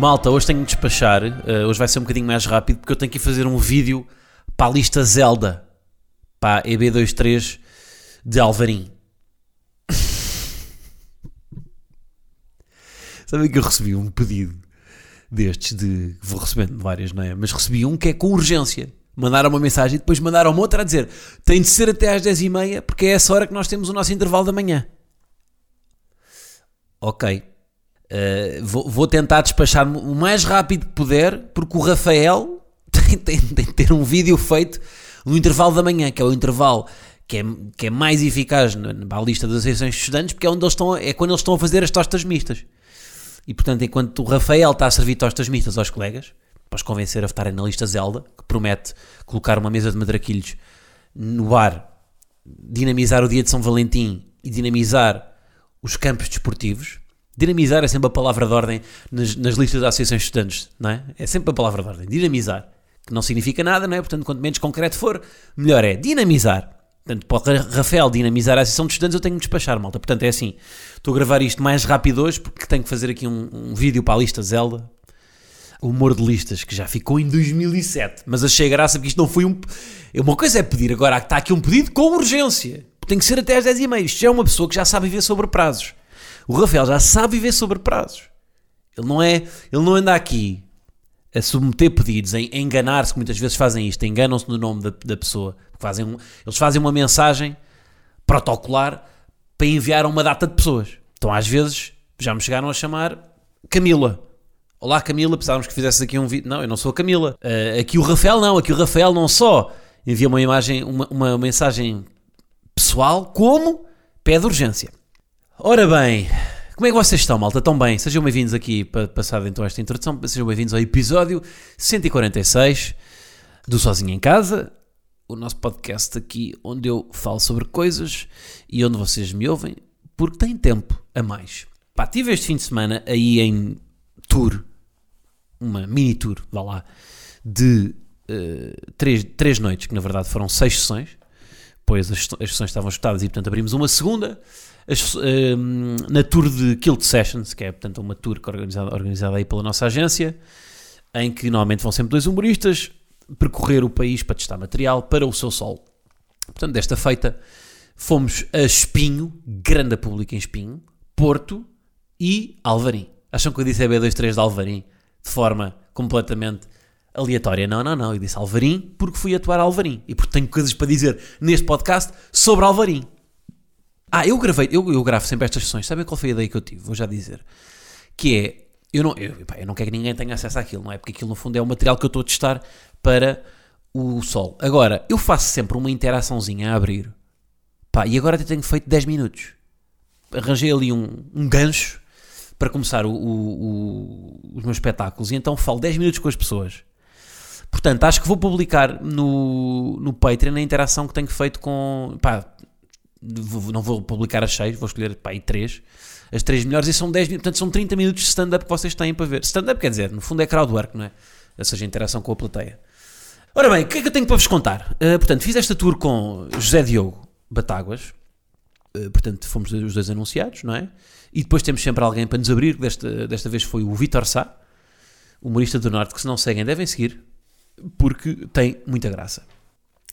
Malta, hoje tenho de despachar. uh, hoje vai ser um bocadinho mais rápido porque eu tenho que fazer um vídeo para a lista Zelda. Para a EB23 de Alvarim. Sabem que eu recebi um pedido destes de. Vou recebendo várias, não é? Mas recebi um que é com urgência. Mandaram uma mensagem e depois mandaram outra a dizer: tem de ser até às 10h30 porque é essa hora que nós temos o nosso intervalo da manhã. Ok. Uh, vou, vou tentar despachar o mais rápido que puder, porque o Rafael tem, tem- tem de ter um vídeo feito no intervalo da manhã, que é o intervalo que é, que é mais eficaz na, na lista das associações de estudantes, porque é, onde eles estão, é quando eles estão a fazer as tostas mistas. E portanto, enquanto o Rafael está a servir tostas mistas aos colegas, para os convencer a votarem na lista Zelda, que promete colocar uma mesa de madraquilhos no bar, dinamizar o dia de São Valentim e dinamizar os campos desportivos. Dinamizar é sempre a palavra de ordem nas, nas listas das associações de estudantes, não é? É sempre a palavra de ordem. Dinamizar. Que não significa nada, não é? Portanto, quanto menos concreto for, melhor é. Dinamizar. Portanto, Rafael dinamizar a associação de estudantes, eu tenho que despachar, malta. Portanto, é assim. Estou a gravar isto mais rápido hoje, porque tenho que fazer aqui um, um vídeo para a lista Zelda. O humor de listas, que já ficou em 2007. Mas achei graça porque isto não foi um. Uma coisa é pedir, agora está aqui um pedido com urgência. Tem que ser até às 10h30. Isto já é uma pessoa que já sabe viver sobre prazos. O Rafael já sabe viver sobre prazos. Ele não é. Ele não anda aqui a submeter pedidos, a enganar-se, que muitas vezes fazem isto, enganam-se no nome da, da pessoa. Fazem um- eles fazem uma mensagem protocolar para enviar a uma data de pessoas. Então, às vezes, já me chegaram a chamar Camila. Olá Camila, precisávamos que fizesse aqui um vídeo. Não, eu não sou a Camila. Ah, aqui o Rafael não, aqui o Rafael não só envia uma imagem, uma, uma mensagem pessoal, como pede urgência. Ora bem, como é que vocês estão, malta? Estão bem? Sejam bem-vindos aqui, para passar então esta introdução, sejam bem-vindos ao episódio 146 do Sozinho em Casa, o nosso podcast aqui onde eu falo sobre coisas e onde vocês me ouvem porque têm tempo a mais. Pá, tive este fim de semana aí em tour, uma mini tour, vá lá, de eh, três, três noites, que na verdade foram seis sessões, pois as, as sessões estavam esgotadas e portanto abrimos uma segunda as- ehm, na tour de Kilt Sessions, que é portanto uma tour é organizada, organizada aí pela nossa agência, em que normalmente vão sempre dois humoristas percorrer o país para testar material para o seu sol. Portanto, desta feita fomos a Espinho, grande público em Espinho, Porto e Alvarim. Acham que eu disse EB23 de Alvarim de forma completamente aleatória? Não, não, não. Eu disse Alvarim porque fui atuar a Alvarim e porque tenho coisas para dizer neste podcast sobre Alvarim. Ah, eu gravei, eu, eu gravo sempre estas sessões. Sabem qual foi a ideia que eu tive? Vou já dizer. Que é, eu não, eu, pá, eu não quero que ninguém tenha acesso àquilo, não é? Porque aquilo no fundo é o material que eu estou a testar para o sol. Agora, eu faço sempre uma interaçãozinha a abrir. Pá, e agora até tenho feito 10 minutos. Arranjei ali um, um gancho para começar o- o- o- os meus espetáculos e então falo 10 minutos com as pessoas. Portanto, acho que vou publicar no, no Patreon a interação que tenho feito com. Pá, não vou publicar as 6, vou escolher pá, aí 3. As 3 melhores e são 10 minutos, portanto são 30 minutos de stand-up que vocês têm para ver. Stand-up quer dizer, no fundo é crowdwork, não é? Ou seja, interação com a plateia. Ora bem, o que é que eu tenho para vos contar? Uh, portanto, fiz esta tour com José Diogo Batáguas. Uh, portanto, fomos os dois anunciados, não é? E depois temos sempre alguém para nos abrir. Desta, desta vez foi o Vitor Sá, humorista do Norte, que se não seguem devem seguir, porque tem muita graça.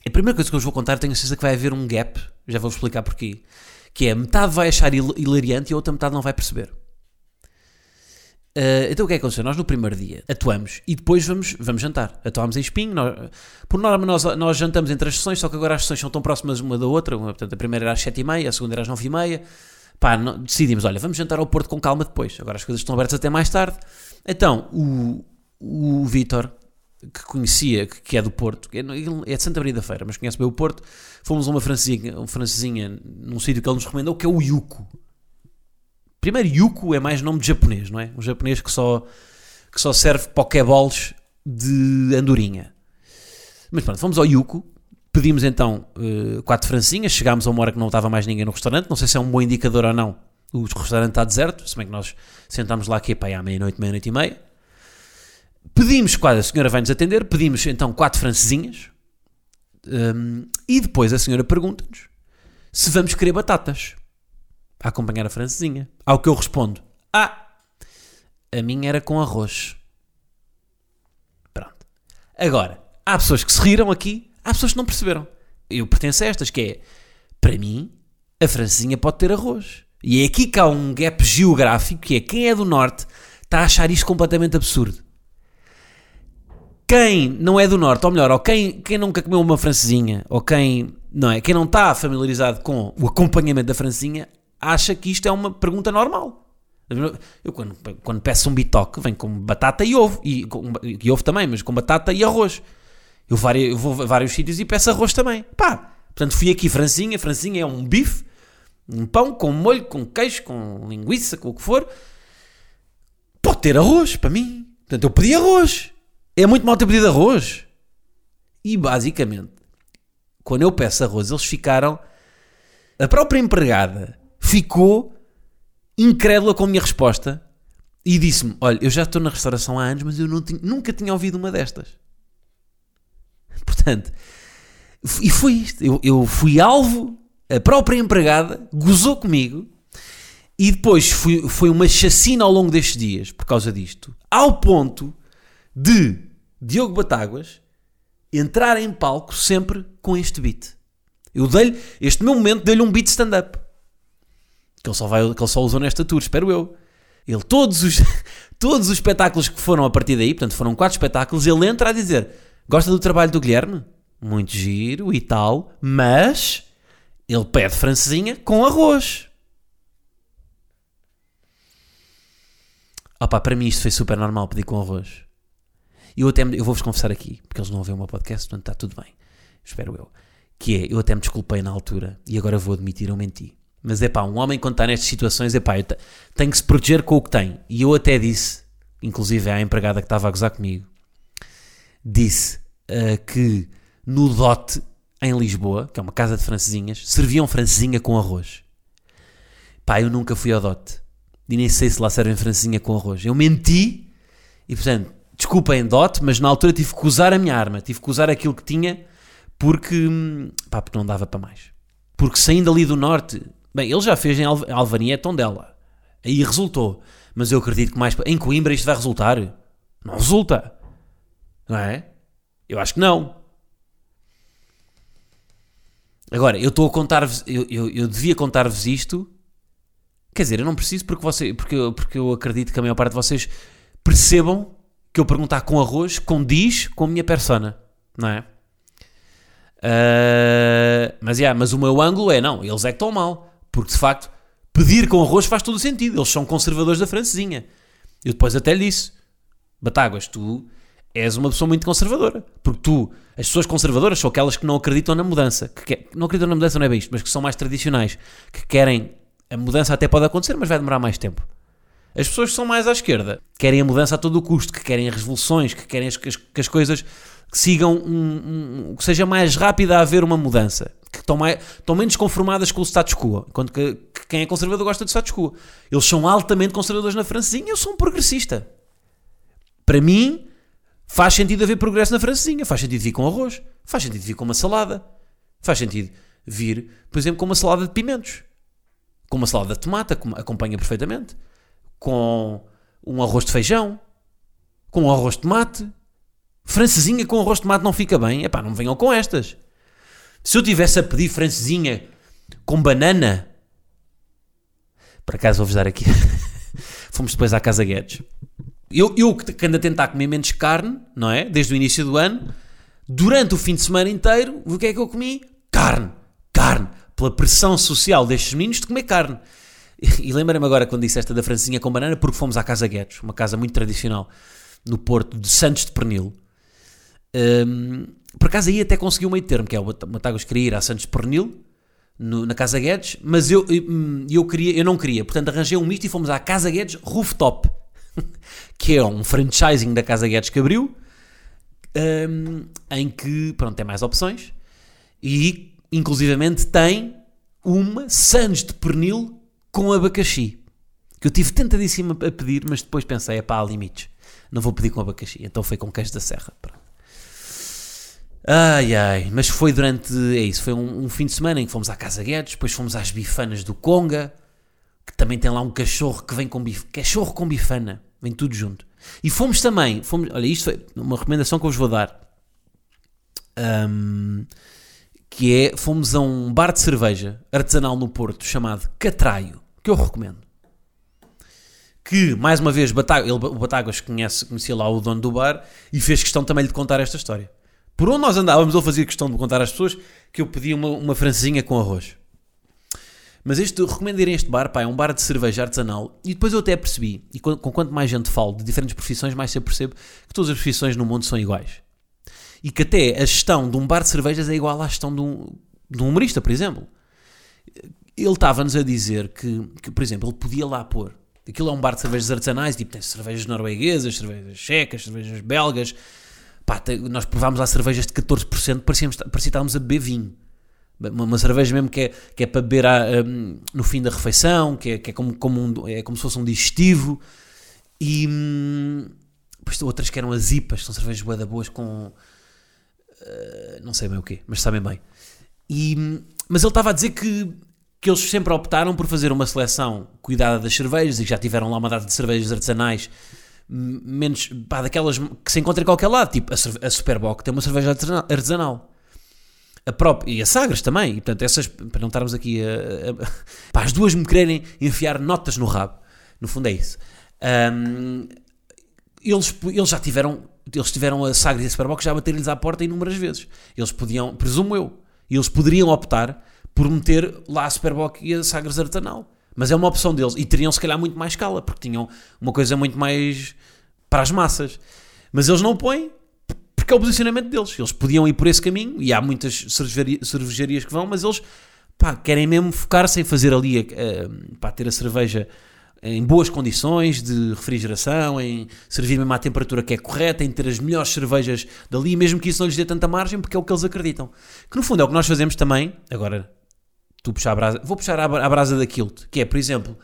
A primeira coisa que eu vos vou contar, tenho a certeza que vai haver um gap, já vou-vos explicar porquê, que é metade vai achar hil- hilariante e a outra metade não vai perceber. Uh, então o que é que aconteceu? Nós no primeiro dia atuamos e depois vamos, vamos jantar. Atuámos em Espinho. Nós, por norma, nós, nós jantamos entre as sessões, só que agora as sessões são tão próximas uma da outra. Portanto, a primeira era às 7h30, a segunda era às 9h30. Pá, não- decidimos, olha, vamos jantar ao Porto com calma depois. Agora as coisas estão abertas até mais tarde. Então, o, o Vítor, que conhecia, que, é do Porto, é, é de Santa Maria da Feira, mas conhece bem o Porto, fomos a uma francesinha, uma francesinha num sítio que ele nos recomendou, que é o Yuko. Primeiro, Yuko é mais nome de japonês, não é? Um japonês que só, que só serve pokéballs de andorinha. Mas pronto, fomos ao Yuko, pedimos então uh, quatro francinhas, chegámos a uma hora que não estava mais ninguém no restaurante, não sei se é um bom indicador ou não, o restaurante está deserto, se bem que nós sentámos lá aqui para à meia-noite, meia-noite e meia. Pedimos, quase a senhora vai nos atender, pedimos então quatro francesinhas um, e depois a senhora pergunta-nos se vamos querer batatas a acompanhar a francesinha. Ao que eu respondo: Ah, a minha era com arroz. Pronto. Agora, há pessoas que se riram aqui, há pessoas que não perceberam. Eu pertenço a estas, que é, para mim, a francesinha pode ter arroz. E é aqui que há um gap geográfico, que é quem é do Norte está a achar isto completamente absurdo. Quem não é do Norte, ou melhor, ou quem, quem nunca comeu uma francesinha, ou quem não é, quem não está familiarizado com o acompanhamento da francesinha, acha que isto é uma pergunta normal. Eu quando, quando peço um bitoque, vem com batata e ovo, e, com, e ovo também, mas com batata e arroz. Eu, vários, eu vou a vários sítios e peço arroz também. Pá, portanto fui aqui francinha, francinha é um bife, um pão com molho, com queijo, com linguiça, com o que for. Pode ter arroz, para mim. Portanto, eu pedi arroz. É muito mal ter pedido arroz. E basicamente, quando eu peço arroz, eles ficaram. A própria empregada ficou incrédula com a minha resposta e disse-me: Olha, eu já estou na restauração há anos, mas eu tinha, nunca tinha ouvido uma destas. Portanto, e foi isto. Eu, eu fui alvo, a própria empregada gozou comigo e depois fui, foi uma chacina ao longo destes dias por causa disto, ao ponto de Diogo Batáguas entrar em palco sempre com este beat. Eu dei-lhe, este meu momento, dei-lhe um beat stand-up. Que ele, só vai, que ele só usou nesta tour, espero eu. Ele, todos os, todos os espetáculos que foram a partir daí, portanto foram quatro espetáculos, ele entra a dizer: Gosta do trabalho do Guilherme? Muito giro e tal, mas ele pede francesinha com arroz. Opa, para mim isto foi super normal pedir com arroz. Eu até eu vou-vos confessar aqui, porque eles não ouvem o meu podcast, portanto está tudo bem. Espero eu. Que é, eu até me desculpei na altura e agora vou admitir, eu menti. Mas é pá, um homem quando está nestas situações, é pá, tem que se proteger com o que tem. E eu até disse, inclusive à empregada que estava a gozar comigo, disse uh, que no Dote, em Lisboa, que é uma casa de francesinhas, serviam francesinha com arroz. Pá, eu nunca fui ao Dote. E nem sei se lá servem francesinha com arroz. Eu menti e, portanto, desculpem dote, mas na altura tive que usar a minha arma, tive que usar aquilo que tinha porque, pá, porque não dava para mais. Porque saindo ali do norte, bem, ele já fez em Al Alvania é Tondela, aí resultou, mas eu acredito que mais em Coimbra isto vai resultar. Não resulta, não é? Eu acho que não. Agora, eu estou a contar-vos, eu, eu, eu devia contar-vos isto. Quer dizer, eu não preciso porque, você, porque, porque eu acredito que a maior parte de vocês percebam que eu perguntar com arroz condiz com a minha persona, não é? Uh, mas, yeah, mas o meu ângulo é, não, eles é que estão mal, porque de facto pedir com arroz faz todo o sentido, eles são conservadores da francesinha. Eu depois até lhe disse, Batáguas, tu és uma pessoa muito conservadora, porque tu, as pessoas conservadoras são aquelas que não acreditam na mudança, que, não acreditam na mudança não é bem isto, mas que são mais tradicionais, que querem, a mudança até pode acontecer, mas vai demorar mais tempo. As pessoas que são mais à esquerda querem a mudança a todo o custo, que querem as revoluções, que querem as, que, as, que as coisas sigam, um, um, que seja mais rápida a haver uma mudança, que estão, mais, estão menos conformadas com o status quo, enquanto que, que quem é conservador gosta do status quo. Eles são altamente conservadores na francesinha, eu sou um progressista. Para mim, faz sentido haver progresso na francesinha, faz sentido vir com arroz, faz sentido vir com uma salada, faz sentido vir, por exemplo, com uma salada de pimentos, com uma salada de tomate, acompanha perfeitamente com um arroz de feijão, com um arroz de tomate. Francesinha com arroz de tomate não fica bem. Epá, não venham com estas. Se eu tivesse a pedir francesinha com banana, por acaso vou-vos dar aqui. Fomos depois à Casa Guedes. Eu, eu que ando a tentar comer menos carne, não é? Desde o início do ano, durante o fim de semana inteiro, o que é que eu comi? Carne, carne, pela pressão social destes meninos de comer carne. E lembrei-me agora quando disse esta da francinha com banana, porque fomos à Casa Guedes, uma casa muito tradicional no Porto de Santos de Pernil. Um, por acaso aí até consegui um meio termo, que é o Matagas queria ir a Santos de Pernil, no, na Casa Guedes, mas eu, eu, hum, eu, queria, eu não queria, portanto arranjei um misto e fomos à Casa Guedes Rooftop, que é um franchising da Casa Guedes que abriu, hum, em que, pronto, tem mais opções e, inclusivamente, tem uma sandes de pernil com abacaxi. Que eu tive tentadíssimo a pedir, mas depois pensei, é pá, há limites. Não vou pedir com abacaxi. Então foi com queijo da serra. Ai ai, mas foi durante. É isso, foi um, um, fim de semana em que fomos à Casa Guedes, depois fomos às bifanas do Conga, que também tem lá um cachorro que vem com bif, cachorro com bifana, vem tudo junto. E fomos também, fomos, olha, isto foi uma recomendação que eu vos vou dar. Um, que é, fomos a um bar de cerveja artesanal no Porto chamado Catraio, que eu recomendo. Que, mais uma vez, Batagas, ele, o Batagas conhece, conhecia lá o dono do bar e fez questão também de contar esta história. Por onde nós andávamos, ele fazia questão de contar às pessoas que eu pedia uma, uma francesinha com arroz. Mas este, recomendo ir a este bar, pá, é um bar de cerveja artesanal. E depois eu até percebi, e com, com quanto mais gente falo de diferentes profissões, mais eu percebo que todas as profissões no mundo são iguais. E que até a gestão de um bar de cervejas é igual à gestão de um, de um humorista, por exemplo. Ele estava-nos a dizer que, que, por exemplo, ele podia lá pôr. Aquilo é um bar de cervejas artesanais, tipo, tem cervejas norueguesas, cervejas checas, cervejas belgas, Pá, nós provámos lá cervejas de 14%, parecíamos, parecia que estávamos a beber vinho. Uma, uma, cerveja mesmo que é, que é para beber a, um, no fim da refeição, que é, que é, como, como um, é como se fosse um digestivo. E hum, outras que eram as IPAs, são cervejas boas boas com. Uh, não sei bem o quê, mas sabem bem. E, hum, mas ele estava a dizer que, que eles sempre optaram por fazer uma seleção cuidada das cervejas e que já tiveram lá uma data de cervejas artesanais menos pá, daquelas que se encontra em qualquer lado, tipo a, a Superboc tem uma cerveja artesanal. A própria, e a Sagres também, e portanto, essas, para não estarmos aqui a, a, pá, as duas me quererem enfiar notas no rabo, no fundo é isso. Um, eles, eles já tiveram, eles tiveram a Sagres e a Superboc já bater-lhes à porta inúmeras vezes. Eles podiam, presumo eu, eles poderiam optar por meter lá a Superboc e a Sagres artesanal. Mas é uma opção deles. E teriam se calhar muito mais escala, porque tinham uma coisa muito mais para as massas. Mas eles não põem porque é o posicionamento deles. Eles podiam ir por esse caminho e há muitas cervejarias que vão, mas eles pá, querem mesmo focar-se em fazer ali, uh, pá, ter a cerveja em boas condições de refrigeração, em servir mesmo à temperatura que é correta, em ter as melhores cervejas dali, mesmo que isso não lhes dê tanta margem, porque é o que eles acreditam. Que no fundo é o que nós fazemos também, agora tu puxar a brasa. Vou puxar a brasa daquilo, que é, por exemplo,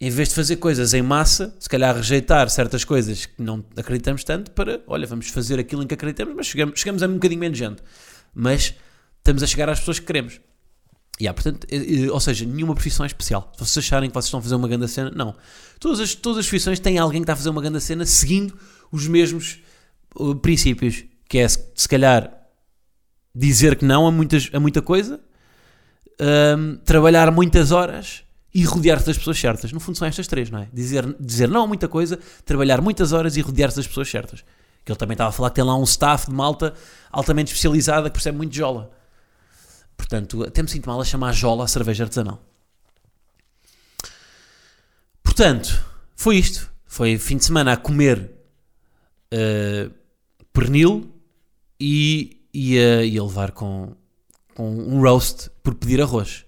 em vez de fazer coisas em massa, se calhar rejeitar certas coisas que não acreditamos tanto, para, olha, vamos fazer aquilo em que acreditamos, mas chegamos, chegamos a um bocadinho menos gente. Mas estamos a chegar às pessoas que queremos. Yeah, portanto, ou seja, nenhuma profissão é especial. Se vocês acharem que vocês estão a fazer uma grande cena, não. Todas as, todas as profissões têm alguém que está a fazer uma grande cena seguindo os mesmos uh, princípios, que é se calhar dizer que não a, muitas, a muita coisa um, trabalhar muitas horas e rodear-se das pessoas certas. No fundo são estas três, não é? Dizer, dizer não a muita coisa, trabalhar muitas horas e rodear-se das pessoas certas. Que ele também estava a falar que tem lá um staff de malta altamente especializada que percebe muito jola. Portanto, até me sinto mal a chamar jola a cerveja artesanal. Portanto, foi isto. Foi fim de semana a comer uh, pernil e, e, a, e a levar com, com um roast por pedir arroz.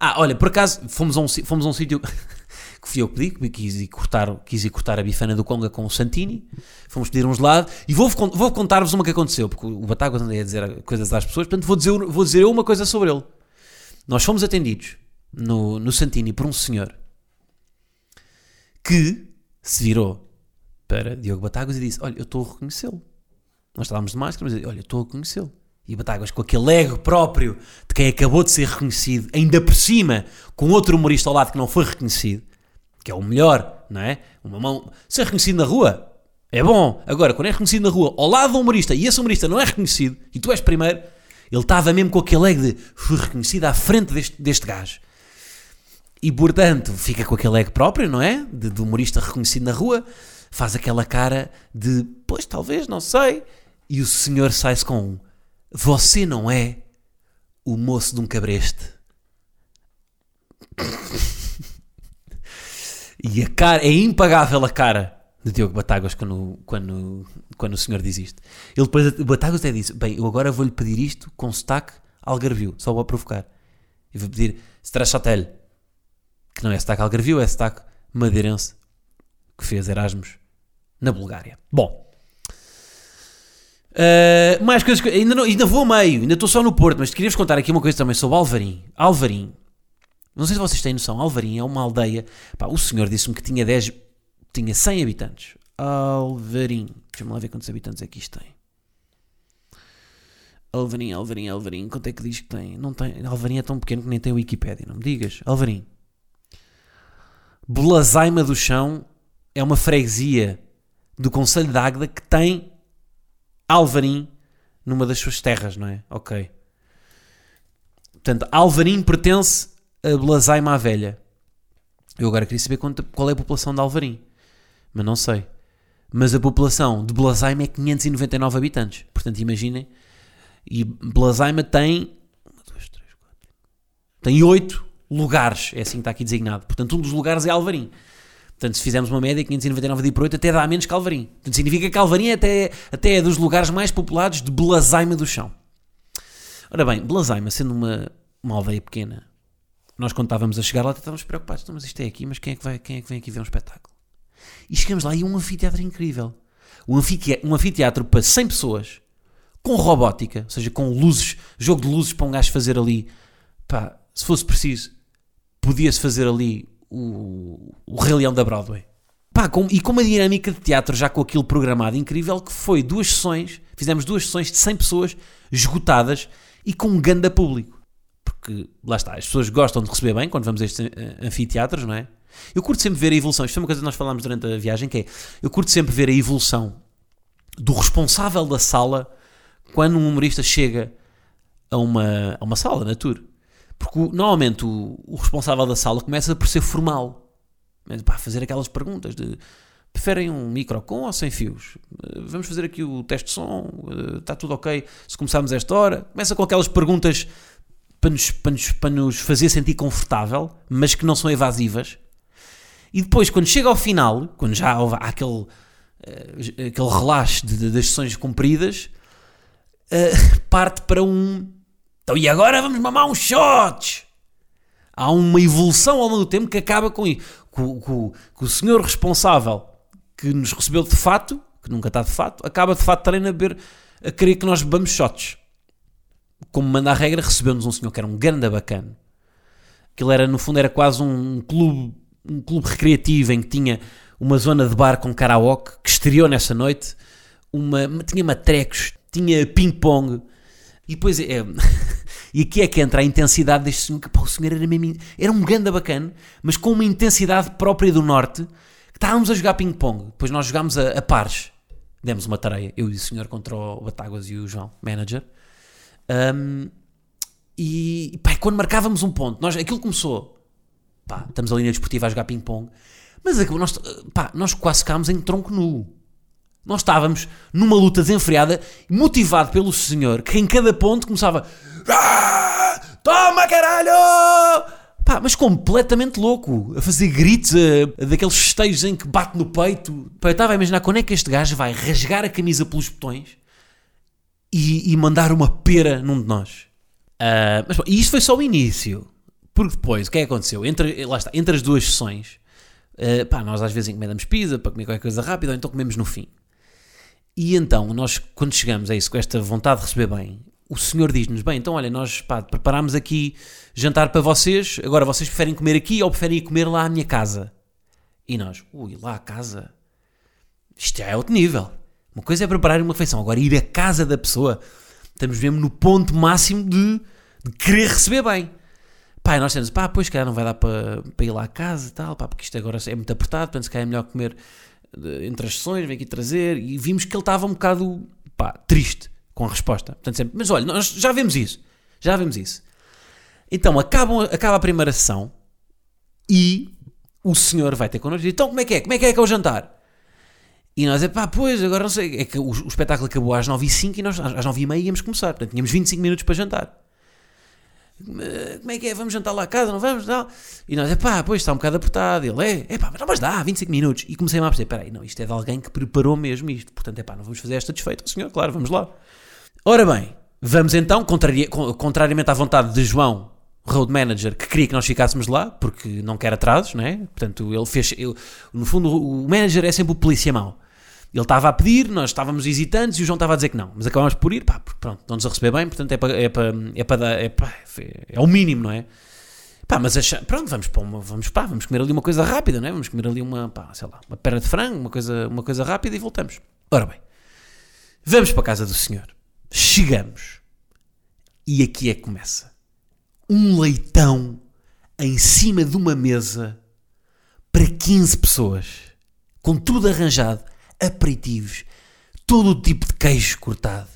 Ah, olha, por acaso fomos a um, fomos a um sítio que fui eu que pedi, que quis ir cortar, quis ir cortar a bifana do Conga com o Santini, fomos pedir um gelado e vou, vou contar-vos uma que aconteceu, porque o Batagas andei a dizer coisas às pessoas, portanto vou dizer, vou dizer eu uma coisa sobre ele. Nós fomos atendidos no, no Santini por um senhor que se virou para Diogo Batagas e disse: Olha, eu estou a reconhecê-lo. Nós estávamos de máscara, mas olha, eu estou a reconhecê-lo e Batáguas com aquele ego próprio de quem acabou de ser reconhecido, ainda por cima com outro humorista ao lado que não foi reconhecido, que é o melhor, não é? Uma mão. Ser reconhecido na rua é bom. Agora, quando é reconhecido na rua ao lado de um humorista e esse humorista não é reconhecido e tu és primeiro, ele estava mesmo com aquele ego de fui reconhecido à frente deste, deste gajo. E portanto, fica com aquele ego próprio, não é? De, de humorista reconhecido na rua, faz aquela cara de pois talvez, não sei. E o senhor sai-se com um você não é o moço de um cabreste. e a cara, é impagável a cara de Diogo Batáguas quando, quando, quando o senhor diz isto. Ele depois, Batáguas até disse: Bem, eu agora vou-lhe pedir isto com sotaque algarvio, só vou provocar. E vou pedir Strashotel, que não é sotaque algarvio, é sotaque madeirense, que fez Erasmus na Bulgária. Bom, Uh, mais coisas que. Ainda, não, ainda vou a meio, ainda estou só no Porto, mas queria-vos contar aqui uma coisa também sobre Alvarim. Alvarim. Não sei se vocês têm noção, Alvarim é uma aldeia. Pá, o senhor disse-me que tinha 10. tinha 100 habitantes. Alvarim. Deixa-me lá ver quantos habitantes é que isto tem. Alvarim, Alvarim, Alvarim. Quanto é que diz que tem? Não tem. Alvarim é tão pequeno que nem tem Wikipédia, não me digas. Alvarim. Belazaima do Chão é uma freguesia do Conselho de Águeda que tem Alvarim numa das suas terras, não é? Ok. Portanto, Alvarim pertence a Belazaima à Velha. Eu agora queria saber qual é a população de Alvarim, mas não sei. Mas a população de Belazaima é 599 habitantes. Portanto, imaginem. E Belazaima tem. 1, 2, 3, 4. Tem 8 lugares. É assim que está aqui designado. Portanto, um dos lugares é Alvarim. Portanto, se fizermos uma média, 599 de por 8 até dá menos que Alvarim. Portanto, significa que Alvarim é até, até é dos lugares mais populados de Belazaima do chão. Ora bem, Belazaima, sendo uma, uma aldeia pequena, nós quando estávamos a chegar lá estávamos preocupados. Então, mas isto é aqui, mas quem é, que vai, quem é que vem aqui ver um espetáculo? E chegamos lá e um anfiteatro incrível. Um anfiteatro, um anfiteatro para 100 pessoas, com robótica, ou seja, com luzes, jogo de luzes para um gajo fazer ali. Pá, se fosse preciso, podia-se fazer ali o, o Rei Leão da Broadway. Pá, com, e com uma dinâmica de teatro já com aquilo programado incrível, que foi duas sessões, fizemos duas sessões de 100 pessoas esgotadas e com um ganda público. Porque, lá está, as pessoas gostam de receber bem quando vamos a estes eh, anfiteatros, não é? Eu curto sempre ver a evolução, isto foi uma coisa que nós falámos durante a viagem, que é, eu curto sempre ver a evolução do responsável da sala quando um humorista chega a uma, a uma sala na tour. Porque normalmente o, o, responsável da sala começa por ser formal. Pá, fazer aquelas perguntas de preferem um micro com ou sem fios? Eh, vamos fazer aqui o teste de som, eh, está tudo ok se começarmos esta hora? Começa com aquelas perguntas para nos, para nos, para nos fazer sentir confortável, mas que não são evasivas. E depois, quando chega ao final, quando já há aquele, uh, aquele relaxe das sessões cumpridas, uh, parte para um então, e agora vamos mamar uns shots. Há uma evolução ao longo do tempo que acaba com. Com, com, com o senhor responsável que nos recebeu de fato, que nunca está de fato, acaba de fato também a, beber, a querer que nós bebamos shots. Como manda a regra, recebeu-nos um senhor que era um ganda bacana. Aquilo era, no fundo, era quase um clube, um clube recreativo em que tinha uma zona de bar com karaoke que estreou nessa noite. Uma, tinha matrecos, tinha ping-pong e depois é. e aqui é que entra a intensidade deste senhor, que pá, o senhor era mesmo. Era um ganda bacana, mas com uma intensidade própria do norte, que estávamos a jogar ping-pong. Depois nós jogámos a, a pares. Demos uma tareia, eu e o senhor contra o Batáguas e o João, manager. Um, e pá, quando marcávamos um ponto, nós, aquilo começou. Pá, estamos ali na desportiva a jogar ping-pong. Mas nós, pá, nós quase ficámos em tronco nu. Nós estávamos numa luta desenfreada, motivado pelo senhor, que em cada ponto começava. Ah, toma caralho! Pá, mas completamente louco, a fazer gritos, a, a daqueles festejos em que bate no peito. Pá, eu estava a imaginar quando é que este gajo vai rasgar a camisa pelos botões e, e mandar uma pera num de nós. Uh, mas, e isto foi só o início. Porque depois, o que é que aconteceu? Entre, lá está, entre as duas sessões, uh, pá, nós às vezes encomendamos pizza para comer qualquer coisa rápida, ou então comemos no fim. E então, nós, quando chegamos a isso, com esta vontade de receber bem, o senhor diz-nos: Bem, então olha, nós pá, preparámos aqui jantar para vocês, agora vocês preferem comer aqui ou preferem ir comer lá à minha casa? E nós: Ui, lá à casa? Isto já é outro nível. Uma coisa é preparar uma refeição, agora ir à casa da pessoa, estamos mesmo no ponto máximo de, de querer receber bem. Pá, nós temos, pá, pois, cara, não vai dar para, para ir lá à casa e tal, pá, porque isto agora é muito apertado, portanto, se calhar é melhor comer entre as sessões, vem aqui trazer, e vimos que ele estava um bocado pá, triste com a resposta. Portanto, sempre, mas olha, nós já vemos isso, já vemos isso. Então acabam, acaba a primeira sessão e o senhor vai ter connosco e diz, então como é que é? Como é que é que é o jantar? E nós é pá, pois, agora não sei, é que o, o espetáculo acabou às 9h05 e nós às 9h30 íamos começar, portanto tínhamos 25 minutos para jantar como é que é? Vamos jantar lá a casa, não vamos? Não. E nós, pá, pois está um bocado apertado. Ele é, é pá, mas, não, mas dá, 25 minutos. E comecei a perceber, peraí, não, isto é de alguém que preparou mesmo isto. Portanto, é pá, não vamos fazer esta desfeita. Senhor, claro, vamos lá. Ora bem, vamos então, contrari contrariamente à vontade de João, road manager, que queria que nós ficássemos lá, porque não quer atrasos, não é? Portanto, ele fez, eu, no fundo, o manager é sempre o polícia mau. Ele estava a pedir, nós estávamos hesitantes e o João estava a dizer que não. Mas acabámos por ir, pá, pronto, estão-nos a receber bem, portanto é para, é para, é para dar, é, pá, é o mínimo, não é? Pá, mas acha, pronto, vamos, para uma, vamos, pá, vamos comer ali uma coisa rápida, não é? Vamos comer ali uma, pá, sei lá, uma perna de frango, uma coisa, uma coisa rápida e voltamos. Ora bem, vamos para a casa do senhor. Chegamos. E aqui é que começa. Um leitão em cima de uma mesa para 15 pessoas, com tudo arranjado, aperitivos, todo o tipo de queijo cortado,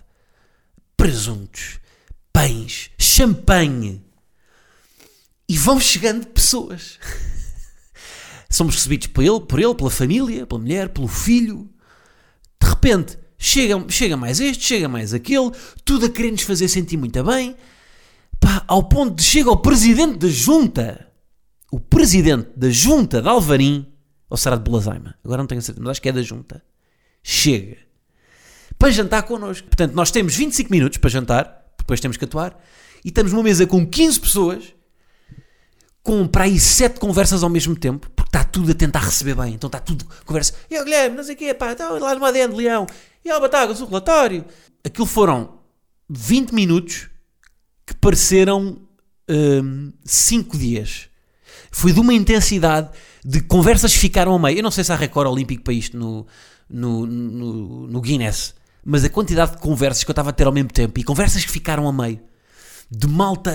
presuntos, pães, champanhe. E vão chegando pessoas. Somos recebidos por ele, por ele, pela família, pela mulher, pelo filho. De repente, chega, chega mais este, chega mais aquele, tudo a querer nos fazer sentir muito bem. Pá, ao ponto de chega o presidente da junta o presidente da junta de Alvarim, ou será de Belazaima, agora não tenho certeza, mas acho que é da junta, chega para jantar connosco. Portanto, nós temos 25 minutos para jantar, depois temos que atuar, e estamos numa mesa com 15 pessoas, com para aí 7 conversas ao mesmo tempo, porque está tudo a tentar receber bem, então está tudo conversa. E o Guilherme, não sei o quê, pá, está lá no ADN de Leão, e o Batagas, o relatório. Aquilo foram 20 minutos que pareceram 5 hum, dias. Foi de uma intensidade de conversas que ficaram a meio. Eu não sei se há recorde olímpico para isto no, no, no, no Guinness, mas a quantidade de conversas que eu estava a ter ao mesmo tempo e conversas que ficaram a meio de malta,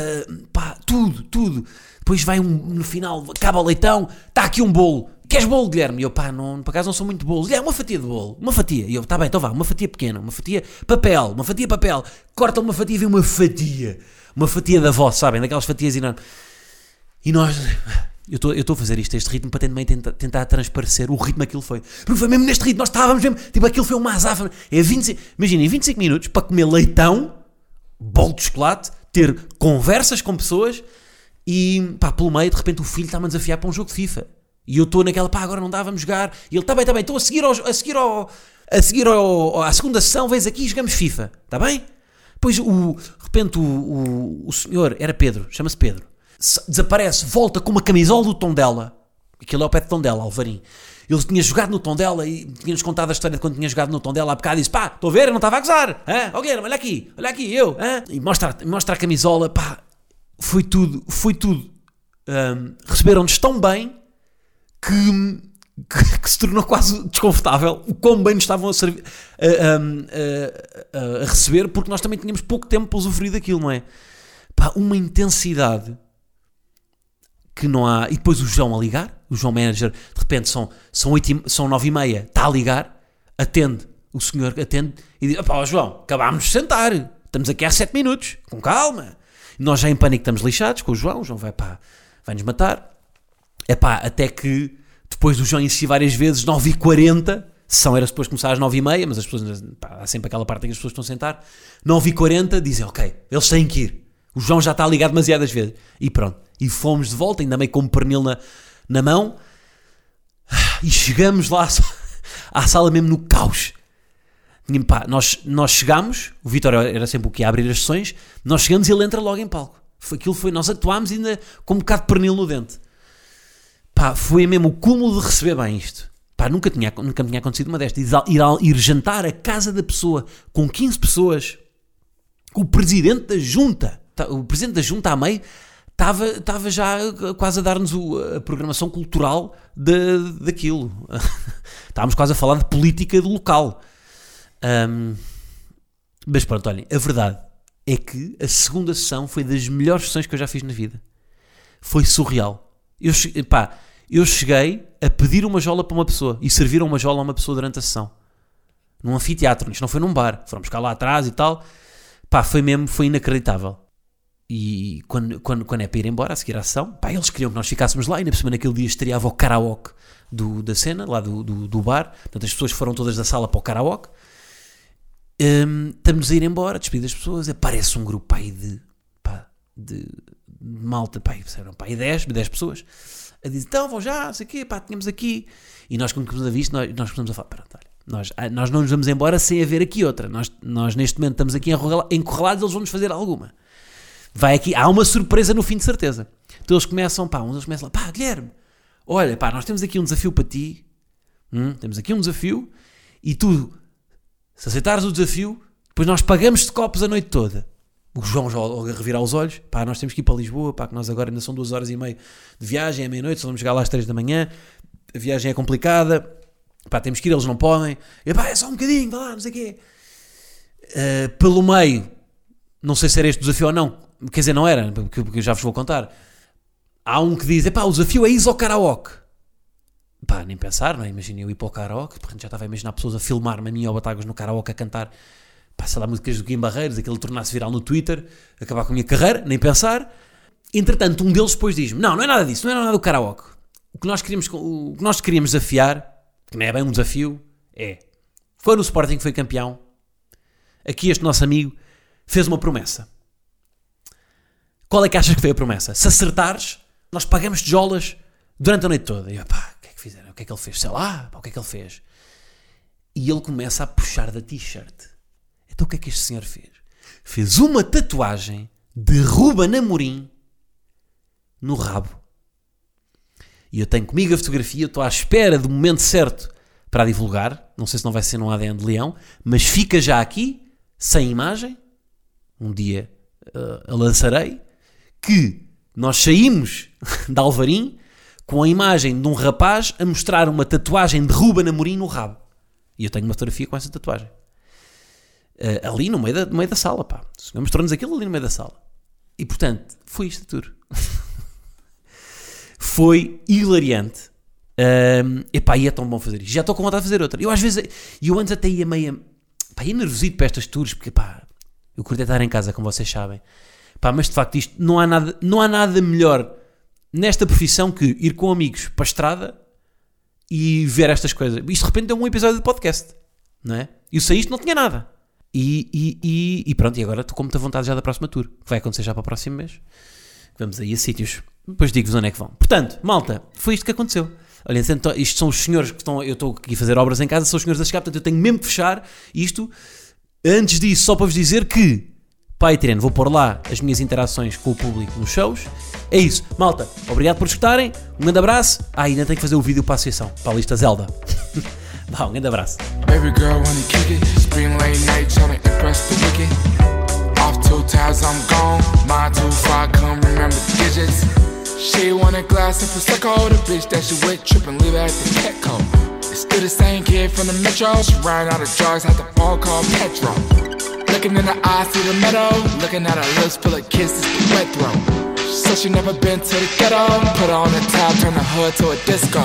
pá, tudo, tudo. Depois vai um, no final, acaba o leitão, está aqui um bolo. Queres bolo, Guilherme? E eu, pá, não, por acaso não sou muito bolo. É uma fatia de bolo, uma fatia. E eu, tá bem, então vá, uma fatia pequena, uma fatia papel, uma fatia papel. Corta uma fatia e vem uma fatia. Uma fatia da voz, sabem? Daquelas fatias enormes. E nós. Eu estou a fazer isto, este ritmo, para tentar, tentar transparecer o ritmo aquilo foi. Porque foi mesmo neste ritmo, nós estávamos mesmo. Tipo, aquilo foi uma azáfama. É 25, imaginem, 25 minutos para comer leitão, bolo de chocolate, ter conversas com pessoas e, pá, pelo meio, de repente o filho está-me a desafiar para um jogo de FIFA. E eu estou naquela, pá, agora não dá, vamos jogar. E ele, está bem, está bem, estou a seguir, ao, a seguir, ao, a seguir ao, à segunda sessão, vens aqui e jogamos FIFA, está bem? Depois, o, de repente, o, o, o senhor, era Pedro, chama-se Pedro desaparece, volta com uma camisola do tom dela. Aquilo é o pé de tom dela, Alvarim. Ele tinha jogado no tom dela e tinha-nos contado a história de quando tinha jogado no tom dela. Há bocado disse: pá, estou a ver, eu não estava a gozar. Hã? Oh, Guilherme, olha aqui, olha aqui, eu. Hã? E mostra, mostra a camisola, pá, foi tudo, foi tudo. Um, Receberam-nos tão bem que, que, que, se tornou quase desconfortável o quão bem nos estavam a, a, a, a, a, receber, porque nós também tínhamos pouco tempo para usufruir daquilo, não é? Pá, uma intensidade que não há. E depois o João a ligar, o João Manager, de repente são, são, 8 são 9 e meia, está a ligar, atende, o senhor atende e diz: Pá, João, acabámos de sentar, estamos aqui há 7 minutos, com calma. E nós já em pânico estamos lixados com o João, o João vai pá, vai nos matar. É pá, até que depois do João insistir várias vezes, 9 e 40 são era depois começar às 9 e meia, mas as pessoas, pá, há sempre aquela parte em que as pessoas estão a sentar, 9 e 40 dizem: Ok, eles têm que ir. O João já está ligado demasiadas vezes. E pronto. E fomos de volta, ainda meio com um pernil na, na mão. E chegamos lá à sala mesmo no caos. Pá, nós, nós chegamos, o Vitor era sempre o que ia abrir as sessões, nós chegamos e ele entra logo em palco. Foi, aquilo foi, nós atuámos ainda com um bocado de pernil no dente. Pá, foi mesmo o cúmulo de receber bem isto. Pá, nunca tinha, nunca tinha acontecido uma destas. Ir, ir, ir jantar à casa da pessoa com 15 pessoas, com o presidente da junta o presidente da junta à meio estava, estava já quase a dar-nos a programação cultural de, daquilo. Estávamos quase a falar de política do local. Um, mas pronto, olhem, a verdade é que a segunda sessão foi das melhores sessões que eu já fiz na vida. Foi surreal. Eu, pá, eu cheguei a pedir uma jola para uma pessoa e serviram uma jola a uma pessoa durante a sessão. Num anfiteatro, isto não foi num bar. Fomos cá lá atrás e tal. Pá, foi mesmo, foi inacreditável. E quando, quando, quando é para ir embora, a seguir a ação, pá, eles queriam que nós ficássemos lá. E na semana naquele dia estreava o karaoke do, da cena, lá do, do, do, bar. Portanto, as pessoas foram todas da sala para o karaoke. Um, estamos a ir embora, despedir as pessoas. Aparece um grupo aí de, pá, de, de malta, pá, eram pá, 10, 10 pessoas. A dizer, então vão já, sei o quê, pá, tínhamos aqui. E nós, quando começamos a visto, nós, nós começamos a falar: pronto, olha, nós, ah, nós não nos vamos embora sem haver aqui outra. Nós, nós neste momento estamos aqui encorrelados, eles vão nos fazer alguma vai aqui, há uma surpresa no fim de certeza. Então eles começam, pá, uns eles começam, pá, Guilherme, olha, pá, nós temos aqui um desafio para ti, hum, temos aqui um desafio, e tu, se aceitares o desafio, depois nós pagamos de copos a noite toda. O João já logo a revirar os olhos, pá, nós temos que ir para Lisboa, pá, que nós agora ainda são duas horas e meia de viagem, é meia-noite, só vamos chegar lá às três da manhã, a viagem é complicada, pá, temos que ir, eles não podem, e pá, é só um bocadinho, vá lá, não sei o quê. Uh, pelo meio, não sei se era este desafio ou não, quer dizer, não era, porque, eu já vos vou contar. Há um que diz, pá, o desafio é ir ao karaoke. Pá, nem pensar, não é? Imagina eu ir para o karaoke, porque já estava a imaginar pessoas a filmar-me a mim ou Batagas no karaoke a cantar pá, sei lá, músicas do Kim Barreiros, aquele tornar-se viral no Twitter, acabar com a minha carreira, nem pensar. Entretanto, um deles depois diz-me: Não, não é nada disso, não é nada do karaoke. O que nós queríamos, o que nós queríamos desafiar, que não é bem um desafio, é quando o Sporting foi campeão, aqui este nosso amigo fez uma promessa. Qual é que achas que foi a promessa? Se acertares, nós pagamos tijolas durante a noite toda. E eu, pá, o que é que fizeram? O que é que ele fez? Sei lá, pá, o que é que ele fez? E ele começa a puxar da t-shirt. Então o que é que este senhor fez? Fez uma tatuagem de Ruben Amorim no rabo. E eu tenho comigo a fotografia, estou à espera do momento certo para a divulgar. Não sei se não vai ser num ADN de leão, mas fica já aqui, sem imagem. Um dia uh, a lançarei. Que nós saímos de Alvarim com a imagem de um rapaz a mostrar uma tatuagem de Ruben Amorim no rabo. E eu tenho uma fotografia com essa tatuagem. Uh, ali no meio, da, no meio da sala, pá. Mostrou-nos aquilo ali no meio da sala. E portanto, foi isto tudo. foi hilariante. Um, epá, e é tão bom fazer isto. Já estou com vontade de fazer outra. Eu às vezes, eu antes até ia meio, pá, ia nervosito para estas tours, porque pá, eu curto estar em casa, como vocês sabem. Pá, mas de facto isto, não há nada, não há nada melhor nesta profissão que ir com amigos para a estrada e ver estas coisas. Isto de repente é um episódio de podcast, não é? E se isto não tinha nada. E, e, e, e, pronto, e agora estou com muita vontade já da próxima tour, que vai acontecer já para o próximo mês. Vamos aí a sítios. Depois digo-vos onde é que vão. Portanto, malta, foi isto que aconteceu. Olha, então, isto são os senhores que estão. Eu estou aqui a fazer obras em casa, são os senhores a chegar, portanto eu tenho mesmo que fechar isto. Antes disso, só para vos dizer que, Patreon, vou pôr lá as minhas interações com o público nos shows. É isso, malta, obrigado por escutarem. Um grande abraço. Ah, ainda tenho que fazer o vídeo para a associação, para a lista Zelda. Vá, um grande abraço. She want a glass the bitch that she with leave at the Petco. It's still the same kid from the metro. She ran out of drugs, Petro. Looking in the eyes, see the meadow. Looking at her lips, full of kisses, the wet throat. She said she never been to the ghetto. Put on the top, turn the hood to a disco.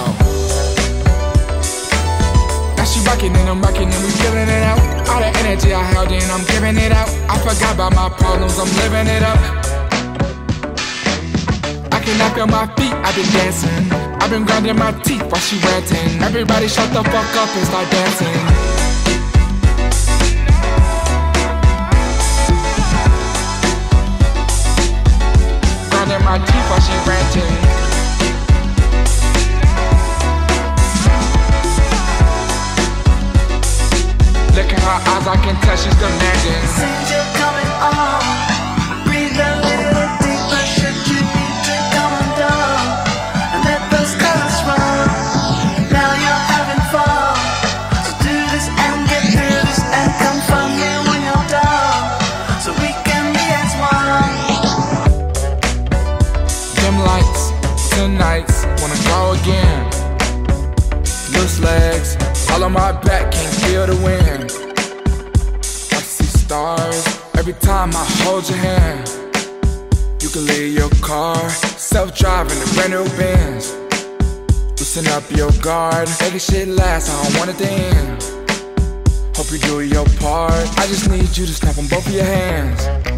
Now she rockin' and I'm rockin' and we feelin' it out. All the energy I held in, I'm giving it out. I forgot about my problems, I'm living it up. I cannot feel my feet, I've been dancing. I've been grinding my teeth while she ranting. Everybody shut the fuck up and start dancing. She ranting. Look at her eyes, I can tell she's demanding. Feel the wind I see stars every time I hold your hand. You can leave your car, self-driving the brand new Benz. Loosen up your guard, make this shit last. I don't want it to end. Hope you do your part. I just need you to snap on both of your hands.